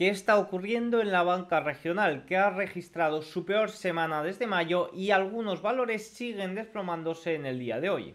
¿Qué está ocurriendo en la banca regional que ha registrado su peor semana desde mayo y algunos valores siguen desplomándose en el día de hoy?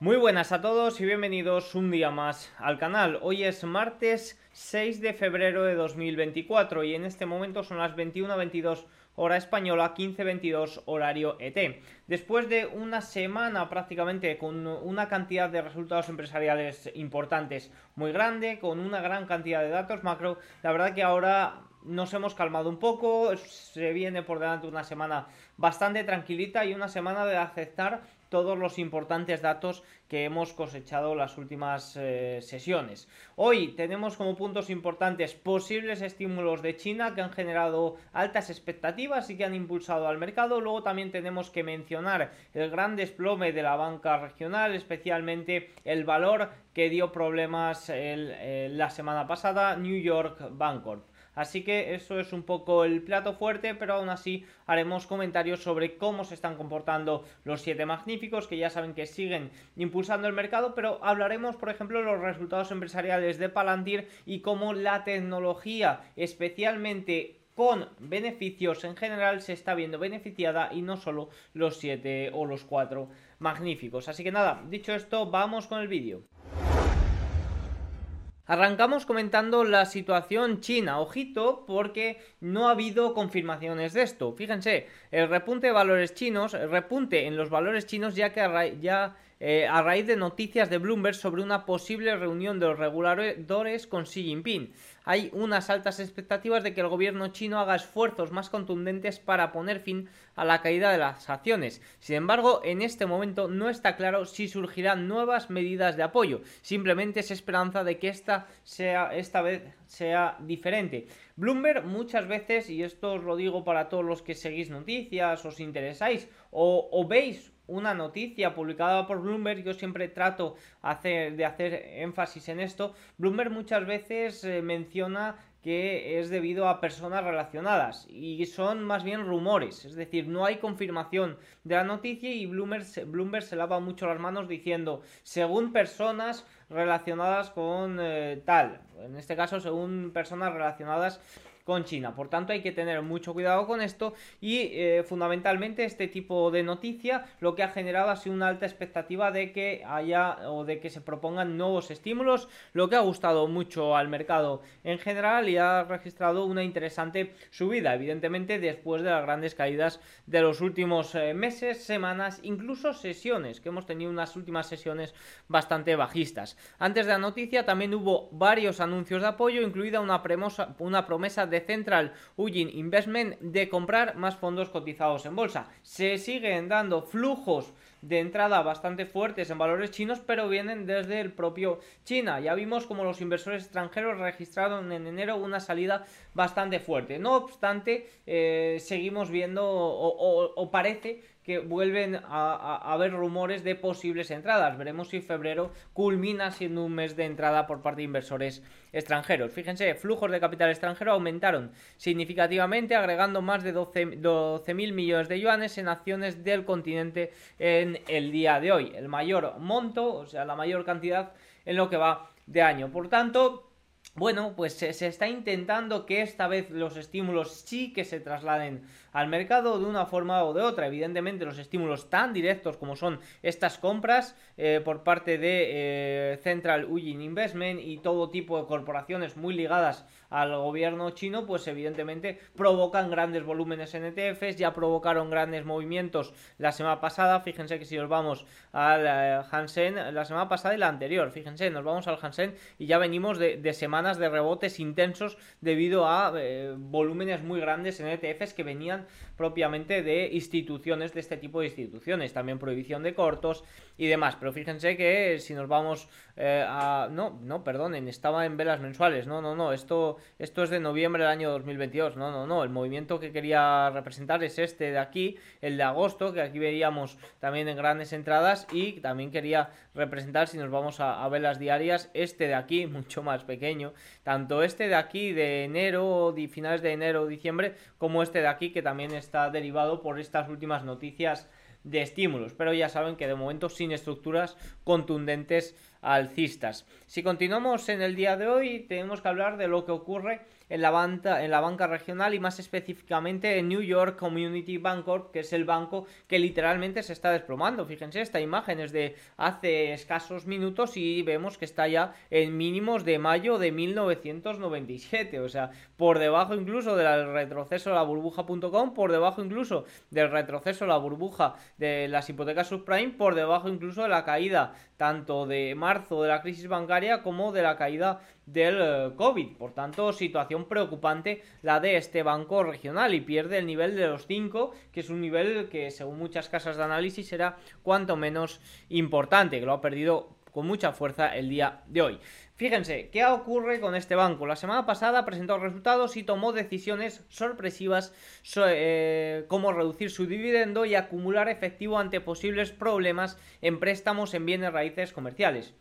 Muy buenas a todos y bienvenidos un día más al canal. Hoy es martes 6 de febrero de 2024 y en este momento son las 21.22 hora española, 15.22 horario ET. Después de una semana prácticamente con una cantidad de resultados empresariales importantes muy grande, con una gran cantidad de datos macro, la verdad que ahora nos hemos calmado un poco, se viene por delante una semana bastante tranquilita y una semana de aceptar todos los importantes datos que hemos cosechado las últimas eh, sesiones. Hoy tenemos como puntos importantes posibles estímulos de China que han generado altas expectativas y que han impulsado al mercado. Luego también tenemos que mencionar el gran desplome de la banca regional, especialmente el valor que dio problemas eh, la semana pasada, New York Bancorp. Así que eso es un poco el plato fuerte, pero aún así haremos comentarios sobre cómo se están comportando los siete magníficos, que ya saben que siguen impulsando el mercado, pero hablaremos, por ejemplo, de los resultados empresariales de Palantir y cómo la tecnología, especialmente con beneficios en general se está viendo beneficiada y no solo los siete o los cuatro magníficos. Así que nada, dicho esto, vamos con el vídeo. Arrancamos comentando la situación china. Ojito, porque no ha habido confirmaciones de esto. Fíjense, el repunte de valores chinos, el repunte en los valores chinos ya que ya eh, a raíz de noticias de Bloomberg sobre una posible reunión de los reguladores con Xi Jinping. Hay unas altas expectativas de que el gobierno chino haga esfuerzos más contundentes para poner fin a la caída de las acciones. Sin embargo, en este momento no está claro si surgirán nuevas medidas de apoyo. Simplemente es esperanza de que esta sea esta vez sea diferente. Bloomberg muchas veces, y esto os lo digo para todos los que seguís noticias, os interesáis o, o veis una noticia publicada por Bloomberg, yo siempre trato de hacer énfasis en esto, Bloomberg muchas veces eh, menciona que es debido a personas relacionadas y son más bien rumores, es decir, no hay confirmación de la noticia y Bloomberg, Bloomberg se lava mucho las manos diciendo según personas relacionadas con eh, tal, en este caso según personas relacionadas con China. Por tanto, hay que tener mucho cuidado con esto y eh, fundamentalmente este tipo de noticia lo que ha generado ha sido una alta expectativa de que haya o de que se propongan nuevos estímulos, lo que ha gustado mucho al mercado en general y ha registrado una interesante subida, evidentemente después de las grandes caídas de los últimos eh, meses, semanas, incluso sesiones, que hemos tenido unas últimas sesiones bastante bajistas. Antes de la noticia también hubo varios anuncios de apoyo, incluida una, una promesa de Central Ujin Investment de comprar más fondos cotizados en bolsa. Se siguen dando flujos de entrada bastante fuertes en valores chinos, pero vienen desde el propio China. Ya vimos como los inversores extranjeros registraron en enero una salida bastante fuerte. No obstante, eh, seguimos viendo o parece que vuelven a, haber rumores de posibles entradas. Veremos si febrero culmina siendo un mes de entrada por parte de inversores extranjeros. Fíjense, flujos de capital extranjero aumentaron significativamente, agregando más de 12.000 12 millones de yuanes en acciones del continente en el día de hoy. El mayor monto, o sea, la mayor cantidad en lo que va de año. Por tanto, bueno, pues se, está intentando que esta vez los estímulos sí que se trasladen al mercado de una forma o de otra. Evidentemente, los estímulos tan directos como son estas compras eh, por parte de eh, Central Ujin Investment y todo tipo de corporaciones muy ligadas al gobierno chino, pues evidentemente provocan grandes volúmenes en ETFs, ya provocaron grandes movimientos la semana pasada, fíjense que si nos vamos al eh, Hansen, la semana pasada y la anterior, fíjense, nos vamos al Hansen y ya venimos de, de rebotes intensos debido a eh, volúmenes muy grandes en ETFs que venían propiamente de instituciones, de este tipo de instituciones, también prohibición de cortos y demás, pero fíjense que si nos vamos eh. No, no, perdonen, estaba en velas mensuales, no, no, no, esto esto es de noviembre del año 2022. No, no, no. El movimiento que quería representar es este de aquí, el de agosto, que aquí veíamos también en grandes entradas. Y también quería representar, si nos vamos a, ver las diarias, este de aquí, mucho más pequeño. Tanto este de aquí de enero, finales de enero o diciembre, como este de aquí, que también está derivado por estas últimas noticias de estímulos, pero ya saben que de momento sin estructuras contundentes alcistas. Si continuamos en el día de hoy, tenemos que hablar de lo que ocurre en la, banca, en la banca regional y más específicamente en New York Community Bank Corp, que es el banco que literalmente se está desplomando. Fíjense, esta imagen es de hace escasos minutos y vemos que está ya en mínimos de mayo de 1997, o sea, por debajo incluso del retroceso de la burbuja.com, por debajo incluso del retroceso de la burbuja de las hipotecas subprime, por debajo incluso de la caída tanto de marzo de la crisis bancaria como de la caída del eh, COVID. Por tanto, situación preocupante la de este banco regional y pierde el nivel de los 5, que es un nivel que según muchas casas de análisis será cuanto menos importante, que lo ha perdido con mucha fuerza el día de hoy. Fíjense, ¿qué ocurre con este banco? La semana pasada presentó resultados y tomó decisiones sorpresivas eh, como reducir su dividendo y acumular efectivo ante posibles problemas en préstamos en bienes raíces comerciales.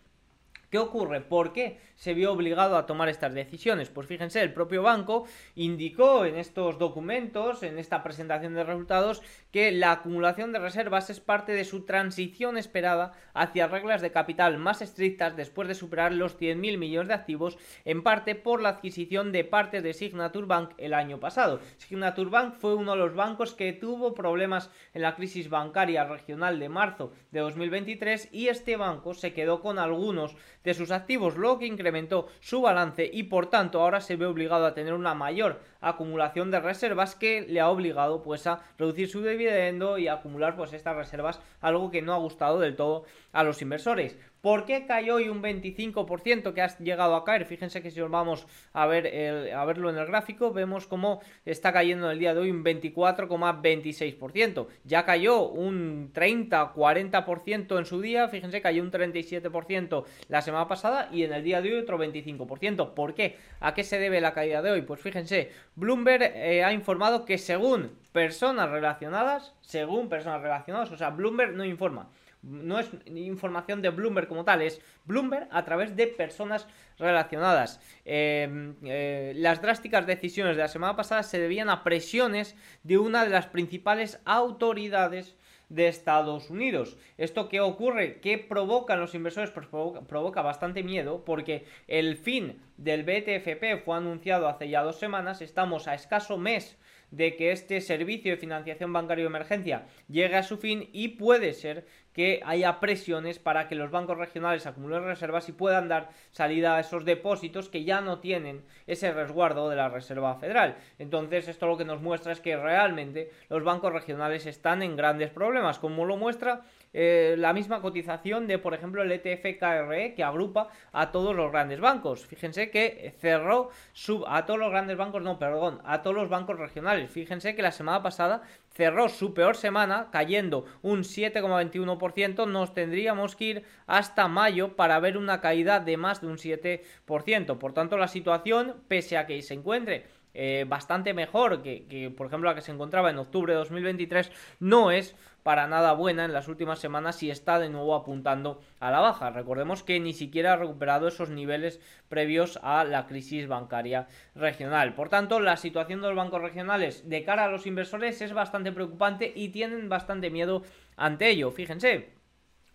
¿Qué ocurre? ¿Por qué se vio obligado a tomar estas decisiones? Pues fíjense, el propio banco indicó en estos documentos, en esta presentación de resultados, que la acumulación de reservas es parte de su transición esperada hacia reglas de capital más estrictas después de superar los 100.000 millones de activos, en parte por la adquisición de partes de Signature Bank el año pasado. Signature Bank fue uno de los bancos que tuvo problemas en la crisis bancaria regional de marzo de 2023 y este banco se quedó con algunos de sus activos, lo que incrementó su balance y por tanto ahora se ve obligado a tener una mayor acumulación de reservas que le ha obligado pues a reducir su dividendo y acumular pues estas reservas, algo que no ha gustado del todo a los inversores. ¿Por qué cayó hoy un 25% que ha llegado a caer? Fíjense que si nos vamos a, ver a verlo en el gráfico, vemos cómo está cayendo en el día de hoy un 24,26%. Ya cayó un 30-40% en su día, fíjense, cayó un 37% la semana pasada y en el día de hoy otro 25%. ¿Por qué? ¿A qué se debe la caída de hoy? Pues fíjense, Bloomberg eh, ha informado que según personas relacionadas, según personas relacionadas, o sea, Bloomberg no informa no es información de Bloomberg como tal, es Bloomberg a través de personas relacionadas. Em, eh, las drásticas decisiones de la semana pasada se debían a presiones de una de las principales autoridades de Estados Unidos. ¿Esto qué ocurre? ¿Qué provocan los inversores? Pues provoca, provoca, bastante miedo porque el fin del BTFP fue anunciado hace ya dos semanas, estamos a escaso mes de que este servicio de financiación bancaria de emergencia llegue a su fin y puede ser que haya presiones para que los bancos regionales acumulen reservas y puedan dar salida a esos depósitos que ya no tienen ese resguardo de la Reserva Federal. Entonces esto lo que nos muestra es que realmente los bancos regionales están en grandes problemas, como lo muestra eh, la misma cotización de, por ejemplo, el ETF KRE que agrupa a todos los grandes bancos. Fíjense que cerró su, a todos los grandes bancos, no, perdón, a todos los bancos regionales. Fíjense que la semana pasada cerró su peor semana cayendo un 7,21%. Nos tendríamos que ir hasta mayo para ver una caída de más de un 7%. Por tanto, la situación, pese a que se encuentre eh, bastante mejor que, que, por ejemplo, la que se encontraba en octubre de 2023, no es para nada buena en las últimas semanas y está de nuevo apuntando a la baja. Recordemos que ni siquiera ha recuperado esos niveles previos a la crisis bancaria regional. Por tanto, la situación de los bancos regionales de cara a los inversores es bastante preocupante y tienen bastante miedo ante ello. Fíjense,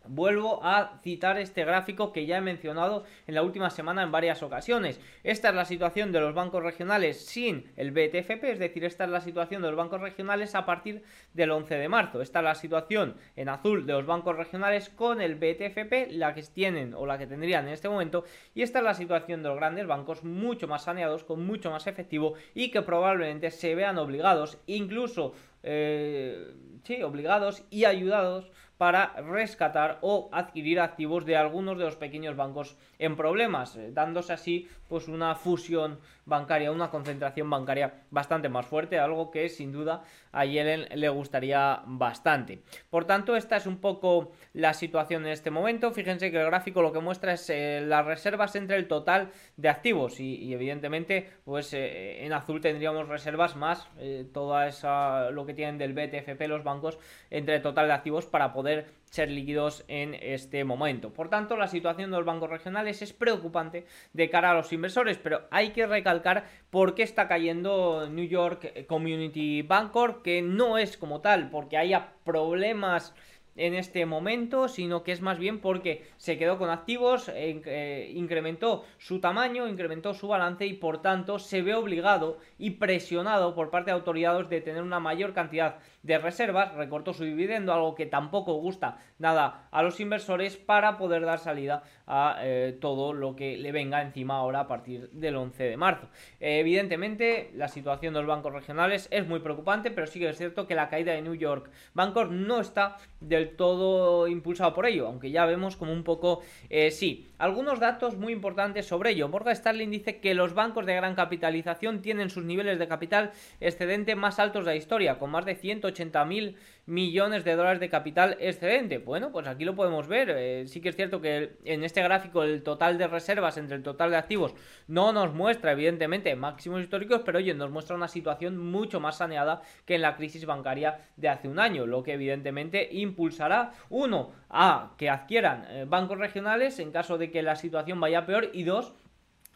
Vuelvo a citar este gráfico que ya he mencionado en la última semana en varias ocasiones. Esta es la situación de los bancos regionales sin el BTFP, es decir, esta es la situación de los bancos regionales a partir del 11 de marzo. Esta es la situación en azul de los bancos regionales con el BTFP, la que tienen o la que tendrían en este momento. Y esta es la situación de los grandes bancos mucho más saneados, con mucho más efectivo y que probablemente se vean obligados, incluso, eh, sí, obligados y ayudados para rescatar o adquirir activos de algunos de los pequeños bancos en problemas, eh, dándose así pues una fusión bancaria, una concentración bancaria bastante más fuerte, algo que sin duda a Yellen le gustaría bastante. Por tanto, esta es un poco la situación en este momento. Fíjense que el gráfico lo que muestra es eh, las reservas entre el total de activos y, evidentemente pues eh, en azul tendríamos reservas más toda esa lo que tienen del BTFP los bancos entre el total de activos para poder ser líquidos en este momento. Por tanto, la situación de los bancos regionales es preocupante de cara a los inversores, pero hay que recalcar por qué está cayendo New York Community Bancorp, que no es como tal porque haya problemas en este momento, sino que es más bien porque se quedó con activos, eh, eh, incrementó su tamaño, incrementó su balance y por tanto se ve obligado y presionado por parte de autoridades de tener una mayor cantidad de reservas, recortó su dividendo, algo que tampoco gusta nada a los inversores para poder dar salida a eh, todo lo que le venga encima ahora a partir del 11 de marzo. evidentemente, la situación de los bancos regionales es muy preocupante, pero sí que es cierto que la caída de New York Bancor no está del todo impulsado por ello, aunque ya vemos como un poco eh, sí. Algunos datos muy importantes sobre ello. Morgan Stanley dice que los bancos de gran capitalización tienen sus niveles de capital excedente más altos de la historia, con más de 180 mil millones de dólares de capital excedente. Bueno, pues aquí lo podemos ver. Eh, sí que es cierto que en este gráfico el total de reservas entre el total de activos no nos muestra, evidentemente, máximos históricos, pero oye, nos muestra una situación mucho más saneada que en la crisis bancaria de hace un año, lo que evidentemente impulsará, uno, a que adquieran eh, bancos regionales en caso de que la situación vaya peor y dos,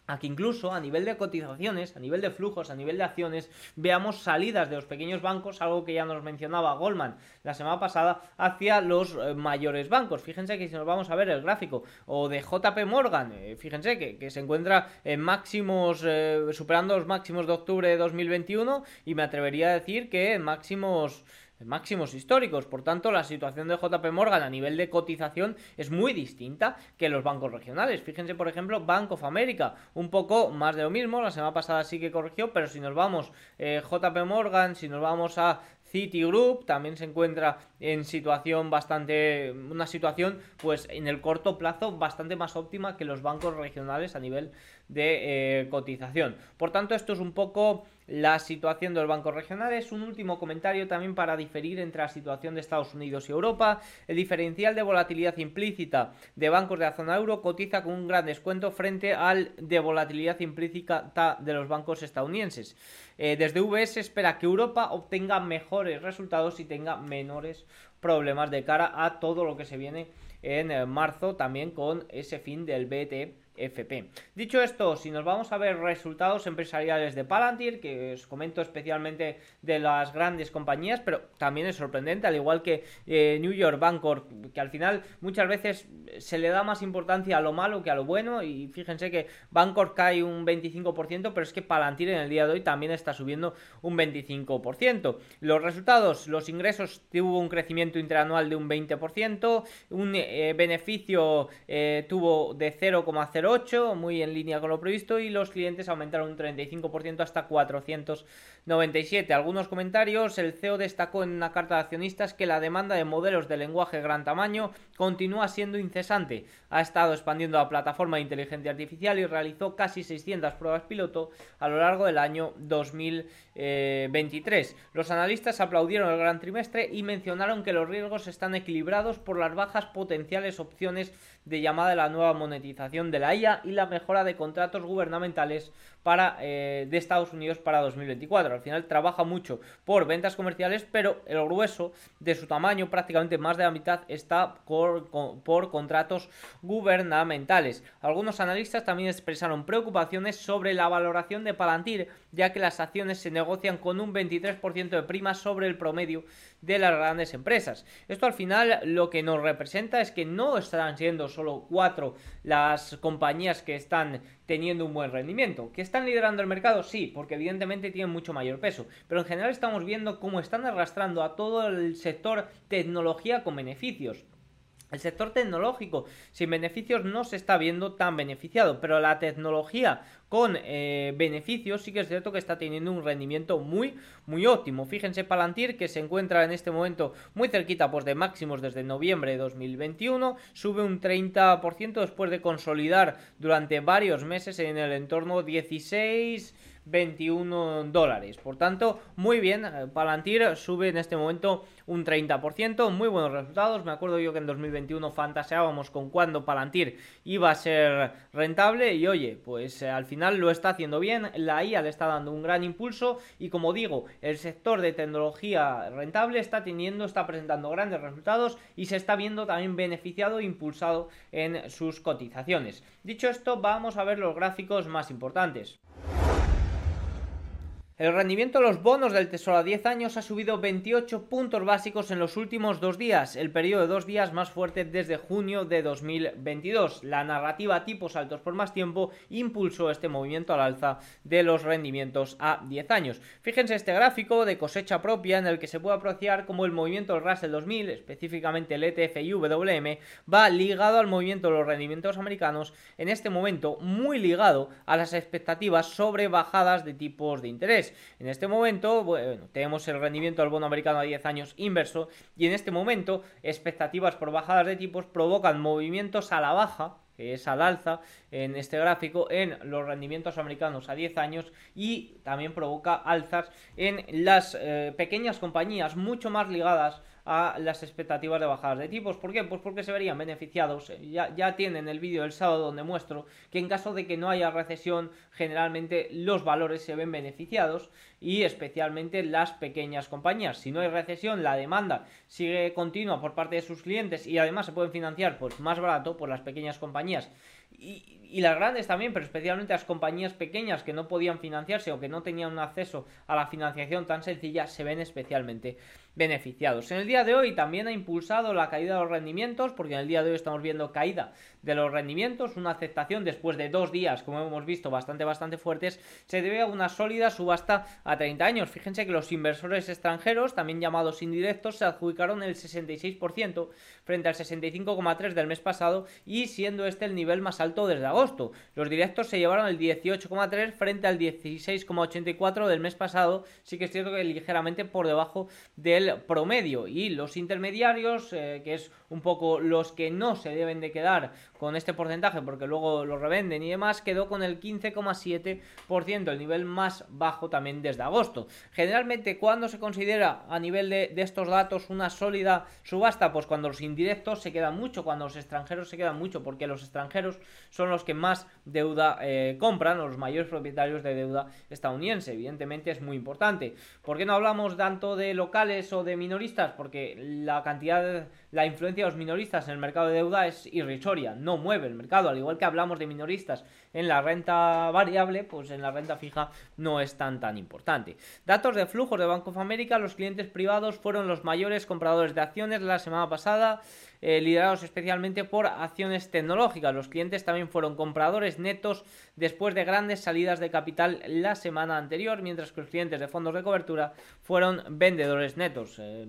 a que incluso a nivel de cotizaciones, a nivel de flujos, a nivel de acciones, veamos salidas de los pequeños bancos, algo que ya nos mencionaba Goldman la semana pasada, hacia los eh, mayores bancos. Fíjense que si nos vamos a ver el gráfico o de JP Morgan, eh, fíjense que, se encuentra en máximos, eh, superando los máximos de octubre de 2021 y me atrevería a decir que en máximos máximos históricos. Por tanto, la situación de JP Morgan a nivel de cotización es muy distinta que los bancos regionales. Fíjense, por ejemplo, Bank of America, un poco más de lo mismo. La semana pasada sí que corrigió, pero si nos vamos eh, JP Morgan, si nos vamos a Citigroup también se encuentra en situación bastante una situación pues en el corto plazo bastante más óptima que los bancos regionales a nivel de eh, cotización. Por tanto, esto es un poco la situación de los bancos regionales. Un último comentario también para diferir entre la situación de Estados Unidos y Europa. El diferencial de volatilidad implícita de bancos de la zona euro cotiza con un gran descuento frente al de volatilidad implícita de los bancos estadounidenses. Eh, desde VS espera que Europa obtenga mejores resultados y tenga menores problemas de cara a todo lo que se viene en eh, marzo también con ese fin del BT FP. Dicho esto, si nos vamos a ver resultados empresariales de Palantir, que os comento especialmente de las grandes compañías, pero también es sorprendente, al igual que eh, New York Bancorp, que al final muchas veces se le da más importancia a lo malo que a lo bueno, y fíjense que Bancorp cae un 25%, pero es que Palantir en el día de hoy también está subiendo un 25%. Los resultados, los ingresos tuvo un crecimiento interanual de un 20%, un eh, beneficio eh, tuvo de 0,0 muy en línea con lo previsto, y los clientes aumentaron un 35% hasta 497. Algunos comentarios, el CEO destacó en una carta de accionistas que la demanda de modelos de lenguaje gran tamaño continúa siendo incesante. Ha estado expandiendo la plataforma de inteligencia artificial y realizó casi 600 pruebas piloto a lo largo del año 2023. Los analistas aplaudieron el gran trimestre y mencionaron que los riesgos están equilibrados por las bajas potenciales opciones de llamada la nueva monetización de la IA y la mejora de contratos gubernamentales para, eh, de Estados Unidos para 2024. Al final trabaja mucho por ventas comerciales, pero el grueso de su tamaño, prácticamente más de la mitad, está por, por contratos gubernamentales. Algunos analistas también expresaron preocupaciones sobre la valoración de Palantir, ya que las acciones se negocian con un 23% de prima sobre el promedio de las grandes empresas. Esto al final lo que nos representa es que no estarán siendo solo cuatro las compañías que están teniendo un buen rendimiento. ¿Que están liderando el mercado? Sí, porque evidentemente tienen mucho mayor peso. Pero en general estamos viendo cómo están arrastrando a todo el sector tecnología con beneficios. El sector tecnológico sin beneficios no se está viendo tan beneficiado, pero la tecnología con eh, beneficios sí que es cierto que está teniendo un rendimiento muy muy óptimo. Fíjense Palantir que se encuentra en este momento muy cerquita pues de máximos desde noviembre de 2021, sube un 30% después de consolidar durante varios meses en el entorno 16 2021 dólares. Por tanto, muy bien, eh, Palantir sube en este momento un 30%, muy buenos resultados. Me acuerdo yo que en 2021 fantaseábamos con cuándo Palantir iba a ser rentable y oye, pues eh, al final lo está haciendo bien, la IA le está dando un gran impulso y como digo, el sector de tecnología rentable está teniendo, está presentando grandes resultados y se está viendo también beneficiado e impulsado en sus cotizaciones. Dicho esto, vamos a ver los gráficos más importantes. El rendimiento de los bonos del Tesoro a 10 años ha subido 28 puntos básicos en los últimos dos días, el periodo de dos días más fuerte desde junio de 2022. La narrativa tipos altos por más tiempo impulsó este movimiento al alza de los rendimientos a 10 años. Fíjense este gráfico de cosecha propia en el que se puede apreciar como el movimiento del Russell 2000, específicamente el ETF y WM, va ligado al movimiento de los rendimientos americanos, en este momento muy ligado a las expectativas sobre bajadas de tipos de interés. En este momento, bueno, tenemos el rendimiento del bono americano a 10 años inverso y en este momento expectativas por bajadas de tipos provocan movimientos a la baja que es al alza en este gráfico en los rendimientos americanos a 10 años y también provoca alzas en las eh, pequeñas compañías mucho más ligadas a las expectativas de bajadas de tipos. ¿Por qué? Pues porque se verían beneficiados. Ya, ya tienen el vídeo del sábado donde muestro que en caso de que no haya recesión, generalmente los valores se ven beneficiados y especialmente las pequeñas compañías. Si no hay recesión, la demanda sigue continua por parte de sus clientes y además se pueden financiar pues, más barato por las pequeñas compañías. Y, y las grandes también, pero especialmente las compañías pequeñas que no podían financiarse o que no tenían un acceso a la financiación tan sencilla, se ven especialmente beneficiados. En el día de hoy también ha impulsado la caída de los rendimientos, porque en el día de hoy estamos viendo caída de los rendimientos, una aceptación después de dos días, como hemos visto, bastante, bastante fuertes, se debe a una sólida subasta a 30 años. Fíjense que los inversores extranjeros, también llamados indirectos, se adjudicaron el 66% frente al 65,3% del mes pasado y siendo este el nivel más alto desde agosto. Los directos se llevaron el 18,3% frente al 16,84% del mes pasado, sí que es cierto que ligeramente por debajo del promedio. Y los intermediarios, eh, que es un poco los que no se deben de quedar con este porcentaje porque luego lo revenden y demás, quedó con el 15,7%, el nivel más bajo también desde agosto. Generalmente, cuando se considera a nivel de, estos datos una sólida subasta? Pues cuando los indirectos se quedan mucho, cuando los extranjeros se quedan mucho, porque los extranjeros son los que más deuda eh, compran, los mayores propietarios de deuda estadounidense. Evidentemente es muy importante. ¿Por qué no hablamos tanto de locales o de minoristas? Porque la cantidad, la influencia de los minoristas en el mercado de deuda es irrisoria. No mueve el mercado. Al igual que hablamos de minoristas en la renta variable, pues en la renta fija no es tan tan importante. Datos de flujos de Bank of America, los clientes privados fueron los mayores compradores de acciones la semana pasada, eh, liderados especialmente por acciones tecnológicas. Los clientes también fueron compradores netos después de grandes salidas de capital la semana anterior, mientras que los clientes de fondos de cobertura fueron vendedores netos. Eh,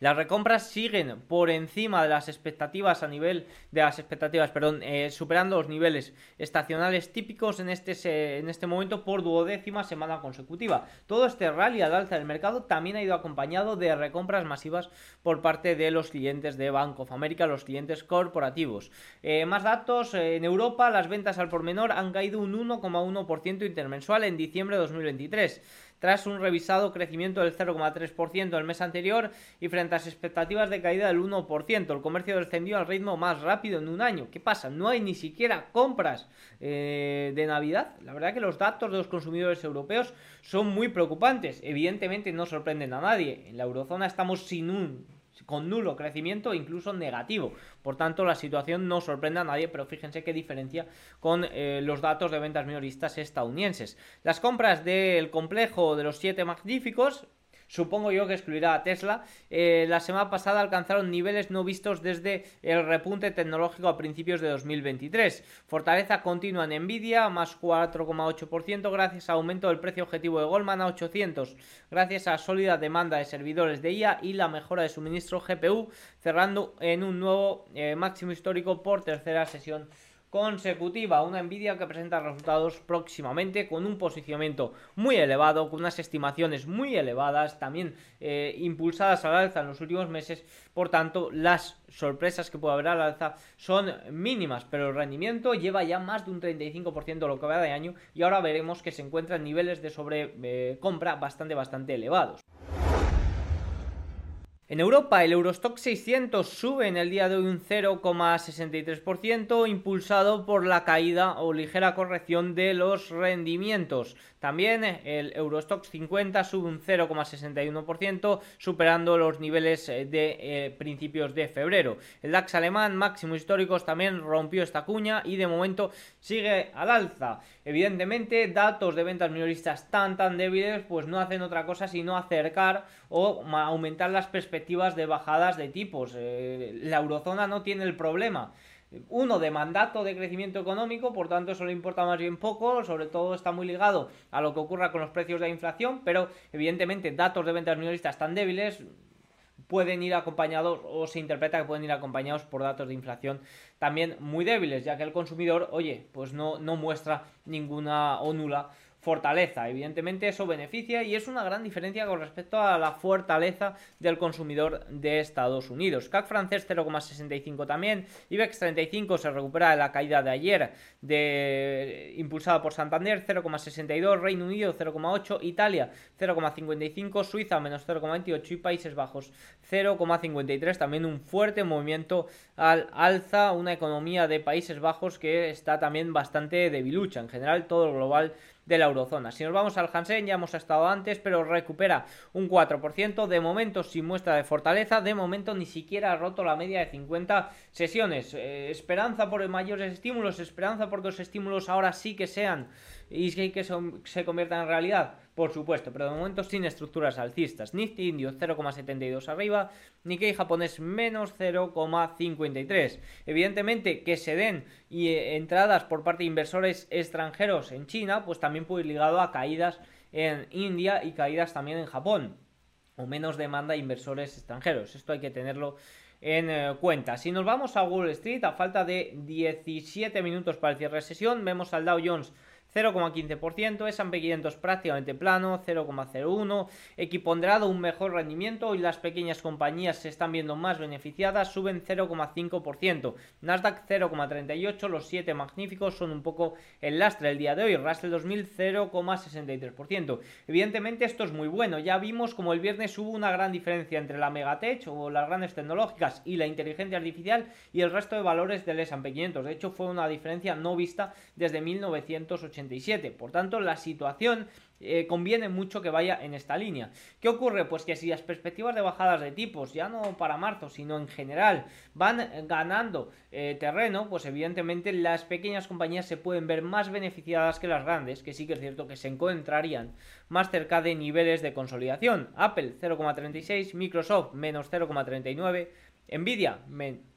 las recompras siguen por encima de las expectativas a nivel de las expectativas, perdón, eh, superando los niveles estacionales típicos en este, en este momento por duodécima semana consecutiva. Todo este rally al alza del mercado también ha ido acompañado de recompras masivas por parte de los clientes de Bank of America, los clientes corporativos. Eh, más datos, eh, en Europa las ventas al por menor han caído un 1,1% intermensual en diciembre de 2023 tras un revisado crecimiento del 0,3% el mes anterior y frente a las expectativas de caída del 1%. El comercio descendió al ritmo más rápido en un año. ¿Qué pasa? No hay ni siquiera compras eh, de Navidad. La verdad que los datos de los consumidores europeos son muy preocupantes. Evidentemente no sorprenden a nadie. En la eurozona estamos sin un con nulo crecimiento incluso negativo. Por tanto, la situación no sorprende a nadie, pero fíjense qué diferencia con eh, los datos de ventas minoristas estadounidenses. Las compras del complejo de los siete magníficos supongo yo que excluirá a Tesla, eh, la semana pasada alcanzaron niveles no vistos desde el repunte tecnológico a principios de 2023. Fortaleza continua en Nvidia, más 4,8% gracias a aumento del precio objetivo de Goldman a 800, gracias a sólida demanda de servidores de IA y la mejora de suministro GPU, cerrando en un nuevo eh, máximo histórico por tercera sesión consecutiva. Una Nvidia que presenta resultados próximamente con un posicionamiento muy elevado, con unas estimaciones muy elevadas, también eh, impulsadas al alza en los últimos meses. Por tanto, las sorpresas que puede haber al alza son mínimas, pero el rendimiento lleva ya más de un 35% lo que va de año y ahora veremos que se encuentran niveles de sobrecompra eh, bastante, bastante elevados. En Europa, el Eurostock 600 sube en el día de hoy un 0,63%, impulsado por la caída o ligera corrección de los rendimientos. También el Eurostock 50 sube un 0,61%, superando los niveles eh, de eh, principios de febrero. El DAX alemán, máximos históricos, también rompió esta cuña y de momento sigue al alza. Evidentemente, datos de ventas minoristas tan tan débiles, pues no hacen otra cosa sino acercar o aumentar las perspectivas de bajadas de tipos. Eh, la eurozona no tiene el problema uno de mandato de crecimiento económico, por tanto eso le importa más bien poco, sobre todo está muy ligado a lo que ocurra con los precios de la inflación, pero evidentemente datos de ventas minoristas tan débiles pueden ir acompañados o se interpreta que pueden ir acompañados por datos de inflación también muy débiles, ya que el consumidor, oye, pues no, no muestra ninguna o nula fortaleza. Evidentemente eso beneficia y es una gran diferencia con respecto a la fortaleza del consumidor de Estados Unidos. CAC francés 0,65 también, IBEX 35 se recupera de la caída de ayer de impulsada por Santander 0,62, Reino Unido 0,8, Italia 0,55, Suiza menos 0,28 y Países Bajos 0,53, también un fuerte movimiento al alza, una economía de Países Bajos que está también bastante debilucha, en general todo el global de la eurozona. Si nos vamos al Hansen, ya hemos estado antes, pero recupera un 4%, de momento sin muestra de fortaleza, de momento ni siquiera ha roto la media de 50 sesiones. Eh, esperanza por mayores estímulos, esperanza porque los estímulos ahora sí que sean y que se conviertan en realidad. Por supuesto, pero de momento sin estructuras alcistas. Nifty indio 0,72 arriba, Nikkei japonés menos 0,53. Evidentemente que se den y, eh, entradas por parte de inversores extranjeros en China, pues también puede ir ligado a caídas en India y caídas también en Japón. O menos demanda de inversores extranjeros. Esto hay que tenerlo en eh, cuenta. Si nos vamos a Wall Street, a falta de 17 minutos para el cierre de sesión, vemos al Dow Jones 0,15%, S&P 500 prácticamente plano, 0,01%, equiponderado un mejor rendimiento y las pequeñas compañías se están viendo más beneficiadas, suben 0,5%, Nasdaq 0,38%, los 7 magníficos son un poco el lastre el día de hoy, Russell 2000 0,63%. Evidentemente esto es muy bueno, ya vimos como el viernes hubo una gran diferencia entre la Megatech o las grandes tecnológicas y la inteligencia artificial y el resto de valores del S&P 500, de hecho fue una diferencia no vista desde 1980 por tanto, la situación eh, conviene mucho que vaya en esta línea. ¿Qué ocurre? Pues que si las perspectivas de bajadas de tipos, ya no para marzo, sino en general, van ganando eh, terreno, pues evidentemente las pequeñas compañías se pueden ver más beneficiadas que las grandes, que sí que es cierto que se encontrarían más cerca de niveles de consolidación. Apple 0,36, Microsoft menos 0,39, Nvidia menos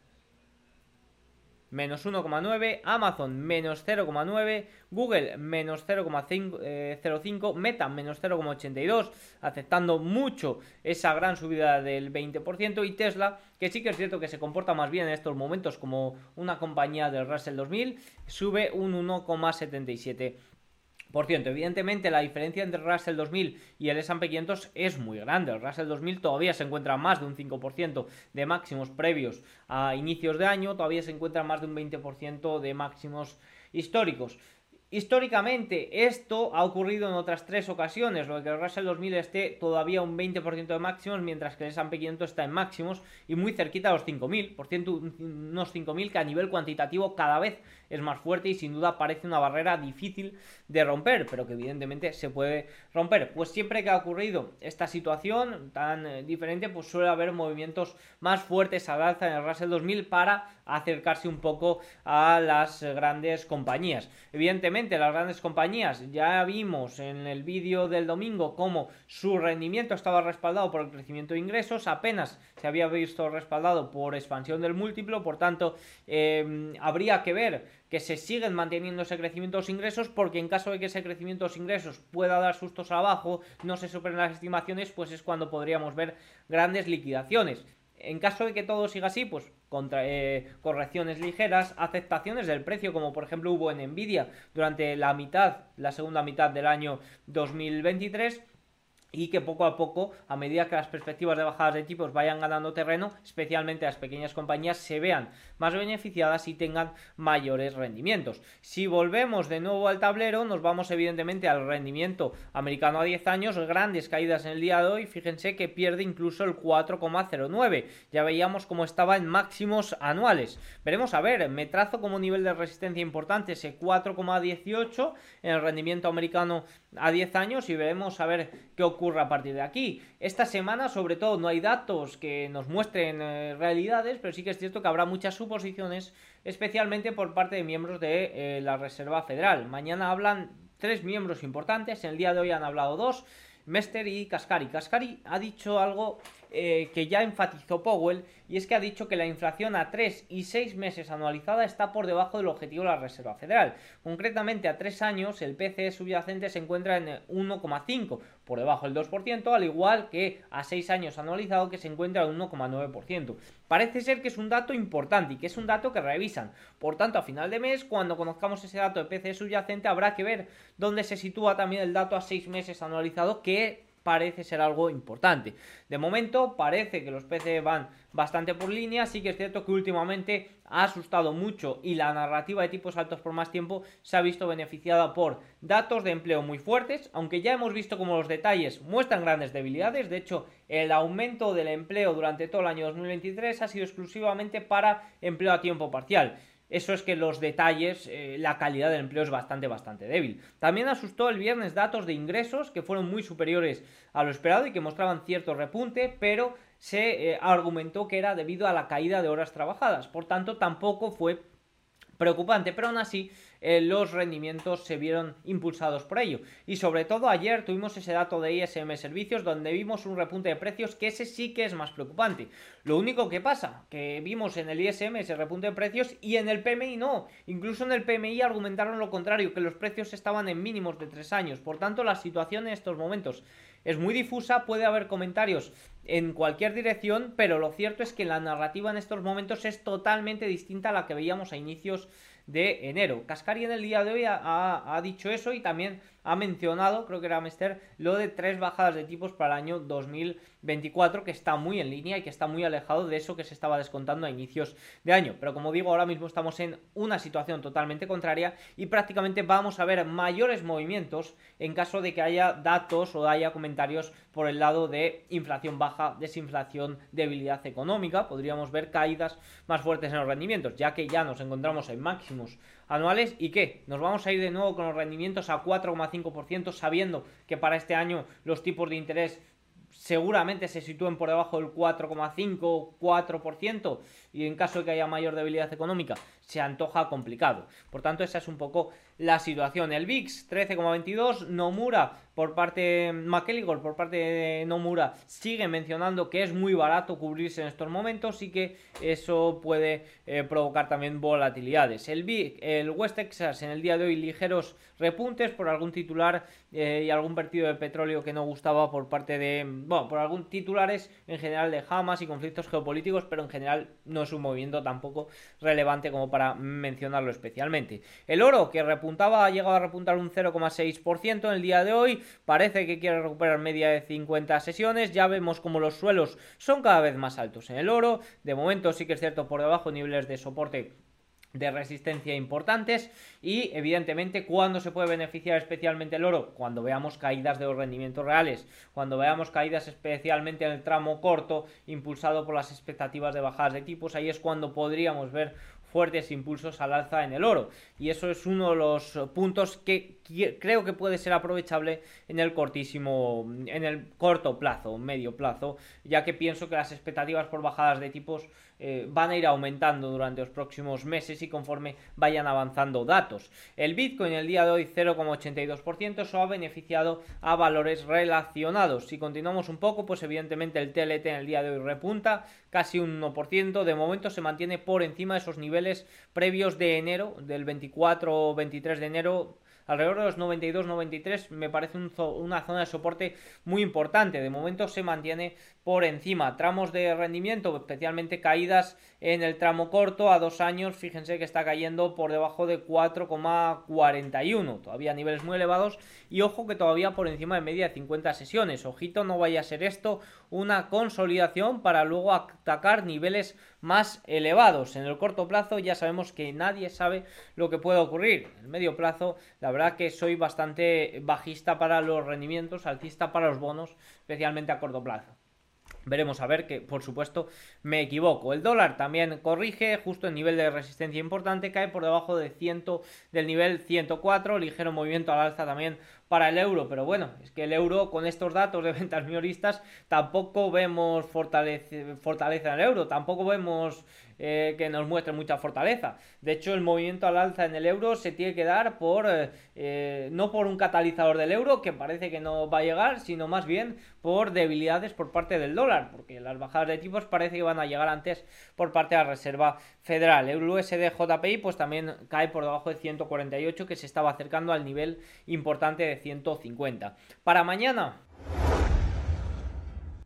menos 1,9, Amazon menos 0,9, Google menos 0,05, eh, Meta menos 0,82, aceptando mucho esa gran subida del 20%, y Tesla, que sí que es cierto que se comporta más bien en estos momentos como una compañía del Russell 2000, sube un 1,77%. Evidentemente la diferencia entre Russell 2000 y el S&P 500 es muy grande. El Russell 2000 todavía se encuentra más de un 5% de máximos previos a inicios de año, todavía se encuentra más de un 20% de máximos históricos. Históricamente esto ha ocurrido en otras tres ocasiones, lo que el Russell 2000 esté todavía un 20% de máximos, mientras que el S&P 500 está en máximos y muy cerquita a los 5.000, por ciento unos 5.000 que a nivel cuantitativo cada vez es más fuerte y sin duda parece una barrera difícil de romper, pero que evidentemente se puede romper. Pues siempre que ha ocurrido esta situación tan eh, diferente, pues suele haber movimientos más fuertes al alza en el Russell 2000 para acercarse un poco a las grandes compañías. Evidentemente, las grandes compañías ya vimos en el vídeo del domingo cómo su rendimiento estaba respaldado por el crecimiento de ingresos, apenas se había visto respaldado por expansión del múltiplo, por tanto, eh, habría que ver que se siguen manteniendo ese crecimiento de los ingresos, porque en caso de que ese crecimiento de los ingresos pueda dar sustos abajo, no se superen las estimaciones, pues es cuando podríamos ver grandes liquidaciones. En caso de que todo siga así, pues contra, eh, correcciones ligeras, aceptaciones del precio, como por ejemplo hubo en Nvidia durante la mitad, la segunda mitad del año 2023 y que poco a poco, a medida que las perspectivas de bajadas de tipos vayan ganando terreno, especialmente las pequeñas compañías se vean más beneficiadas y tengan mayores rendimientos. Si volvemos de nuevo al tablero, nos vamos evidentemente al rendimiento americano a 10 años, grandes caídas en el día de hoy, fíjense que pierde incluso el 4,09, ya veíamos cómo estaba en máximos anuales. Veremos a ver, me trazo como nivel de resistencia importante ese 4,18 en el rendimiento americano a 10 años y veremos a ver qué ocurre a partir de aquí. Esta semana, sobre todo, no hay datos que nos muestren eh, realidades, pero sí que es cierto que habrá muchas suposiciones, especialmente por parte de miembros de eh, la Reserva Federal. Mañana hablan tres miembros importantes, en el día de hoy han hablado dos, Mester y Cascari. Cascari ha dicho algo eh, que ya enfatizó Powell, y es que ha dicho que la inflación a 3 y 6 meses anualizada está por debajo del objetivo de la Reserva Federal. Concretamente, a 3 años el PCE subyacente se encuentra en 1,5, por debajo del 2%, al igual que a 6 años anualizado que se encuentra en 1,9%. Parece ser que es un dato importante y que es un dato que revisan. Por tanto, a final de mes, cuando conozcamos ese dato de PCE subyacente, habrá que ver dónde se sitúa también el dato a 6 meses anualizado que parece ser algo importante. De momento parece que los PC van bastante por línea, sí que es cierto que últimamente ha asustado mucho y la narrativa de tipos altos por más tiempo se ha visto beneficiada por datos de empleo muy fuertes, aunque ya hemos visto como los detalles muestran grandes debilidades, de hecho el aumento del empleo durante todo el año 2023 ha sido exclusivamente para empleo a tiempo parcial eso es que los detalles, eh, la calidad del empleo es bastante, bastante débil. También asustó el viernes datos de ingresos que fueron muy superiores a lo esperado y que mostraban cierto repunte, pero se eh, argumentó que era debido a la caída de horas trabajadas. Por tanto, tampoco fue preocupante, pero aún así eh, los rendimientos se vieron impulsados por ello. Y sobre todo ayer tuvimos ese dato de ISM Servicios donde vimos un repunte de precios que ese sí que es más preocupante. Lo único que pasa, que vimos en el ISM ese repunte de precios y en el PMI no. Incluso en el PMI argumentaron lo contrario, que los precios estaban en mínimos de tres años. Por tanto, la situación en estos momentos es muy difusa, puede haber comentarios en cualquier dirección, pero lo cierto es que la narrativa en estos momentos es totalmente distinta a la que veíamos a inicios de enero. Cascari en el día de hoy ha, dicho eso y también ha mencionado, creo que era Mester, lo de tres bajadas de tipos para el año 2024, que está muy en línea y que está muy alejado de eso que se estaba descontando a inicios de año. Pero como digo, ahora mismo estamos en una situación totalmente contraria y prácticamente vamos a ver mayores movimientos en caso de que haya datos o haya comentarios por el lado de inflación baja, desinflación, debilidad económica. Podríamos ver caídas más fuertes en los rendimientos, ya que ya nos encontramos en máximos anuales. ¿Y qué? Nos vamos a ir de nuevo con los rendimientos a 4,5%, sabiendo que para este año los tipos de interés seguramente se sitúen por debajo del 4,5 4% y en caso de que haya mayor debilidad económica se antoja complicado. Por tanto, esa es un poco la situación. El VIX 13,22, Nomura por parte McElligor, por parte de Nomura, sigue mencionando que es muy barato cubrirse en estos momentos y que eso puede eh, provocar también volatilidades. El VIX, el West Texas en el día de hoy ligeros repuntes por algún titular eh, y algún partido de petróleo que no gustaba por parte de, bueno, por algún titulares en general de Hamas y conflictos geopolíticos, pero en general no es un movimiento tampoco relevante como para mencionarlo especialmente. El oro que repuntaba ha llegado a repuntar un 0,6% en el día de hoy, parece que quiere recuperar media de 50 sesiones, ya vemos como los suelos son cada vez más altos en el oro, de momento sí que es cierto por debajo niveles de soporte de resistencia importantes. Y evidentemente cuando se puede beneficiar especialmente el oro cuando veamos caídas de los rendimientos reales cuando veamos caídas especialmente en el tramo corto impulsado por las expectativas de bajadas de tipos ahí es cuando podríamos ver fuertes impulsos al alza en el oro. Y eso es uno de los puntos que creo que puede ser aprovechable en el cortísimo, en el corto plazo, medio plazo, ya que pienso que las expectativas por bajadas de tipos eh, van a ir aumentando durante los próximos meses y conforme vayan avanzando datos. El Bitcoin el día de hoy 0,82% eso ha beneficiado a valores relacionados. Si continuamos un poco, pues evidentemente el TLT en el día de hoy repunta casi un 1%. De momento se mantiene por encima de esos niveles previos de enero, del 24 o 23 de enero alrededor de los 92-93 me parece una zona de soporte muy importante. De momento se mantiene por encima. Tramos de rendimiento, especialmente caídas en el tramo corto a dos años, fíjense que está cayendo por debajo de 4,41, todavía niveles muy elevados y ojo que todavía por encima de media de 50 sesiones. Ojito, no vaya a ser esto una consolidación para luego atacar niveles más elevados. En el corto plazo ya sabemos que nadie sabe lo que puede ocurrir. En el medio plazo, la verdad que soy bastante bajista para los rendimientos, altista para los bonos, especialmente a corto plazo. Veremos a ver que, por supuesto, me equivoco. El dólar también corrige, justo en nivel de resistencia importante, cae por debajo de 100, del nivel 104, ligero movimiento al alza también para el euro, pero bueno, es que el euro con estos datos de ventas minoristas tampoco vemos fortaleza, fortaleza en el euro, tampoco vemos eh, que nos muestre mucha fortaleza. De hecho, el movimiento al alza en el euro se tiene que dar por eh, eh, no por un catalizador del euro, que parece que no va a llegar, sino más bien por debilidades por parte del dólar, porque las bajadas de tipos parece que van a llegar antes por parte de la Reserva Federal. El USD JPI pues también cae por debajo de 148, que se estaba acercando al nivel importante de 150. Para mañana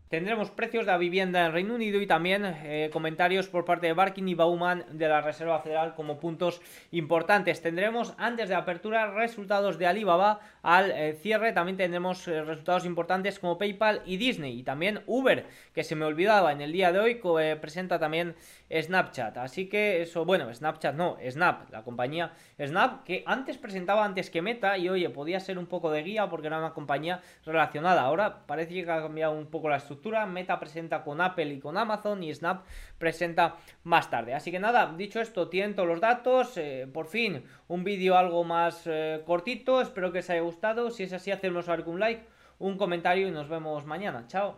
Tendremos precios de la vivienda en Reino Unido y también eh, comentarios por parte de Barkin y Bauman de la Reserva Federal como puntos importantes. Tendremos antes de apertura resultados de Alibaba al eh, cierre. También tendremos eh, resultados importantes como PayPal y Disney y también Uber, que se me olvidaba en el día de hoy, presenta también Snapchat. Así que eso, bueno, Snapchat no, Snap, la compañía Snap, que antes presentaba antes que Meta y oye, podía ser un poco de guía porque era una compañía relacionada. Ahora parece que ha cambiado un poco la estructura Meta presenta con Apple y con Amazon y Snap presenta más tarde. Así que nada, dicho esto, tienen todos los datos. Eh, por fin, un vídeo algo más eh, cortito. Espero que os haya gustado. Si es así, hacemos un like, un comentario y nos vemos mañana. Chao.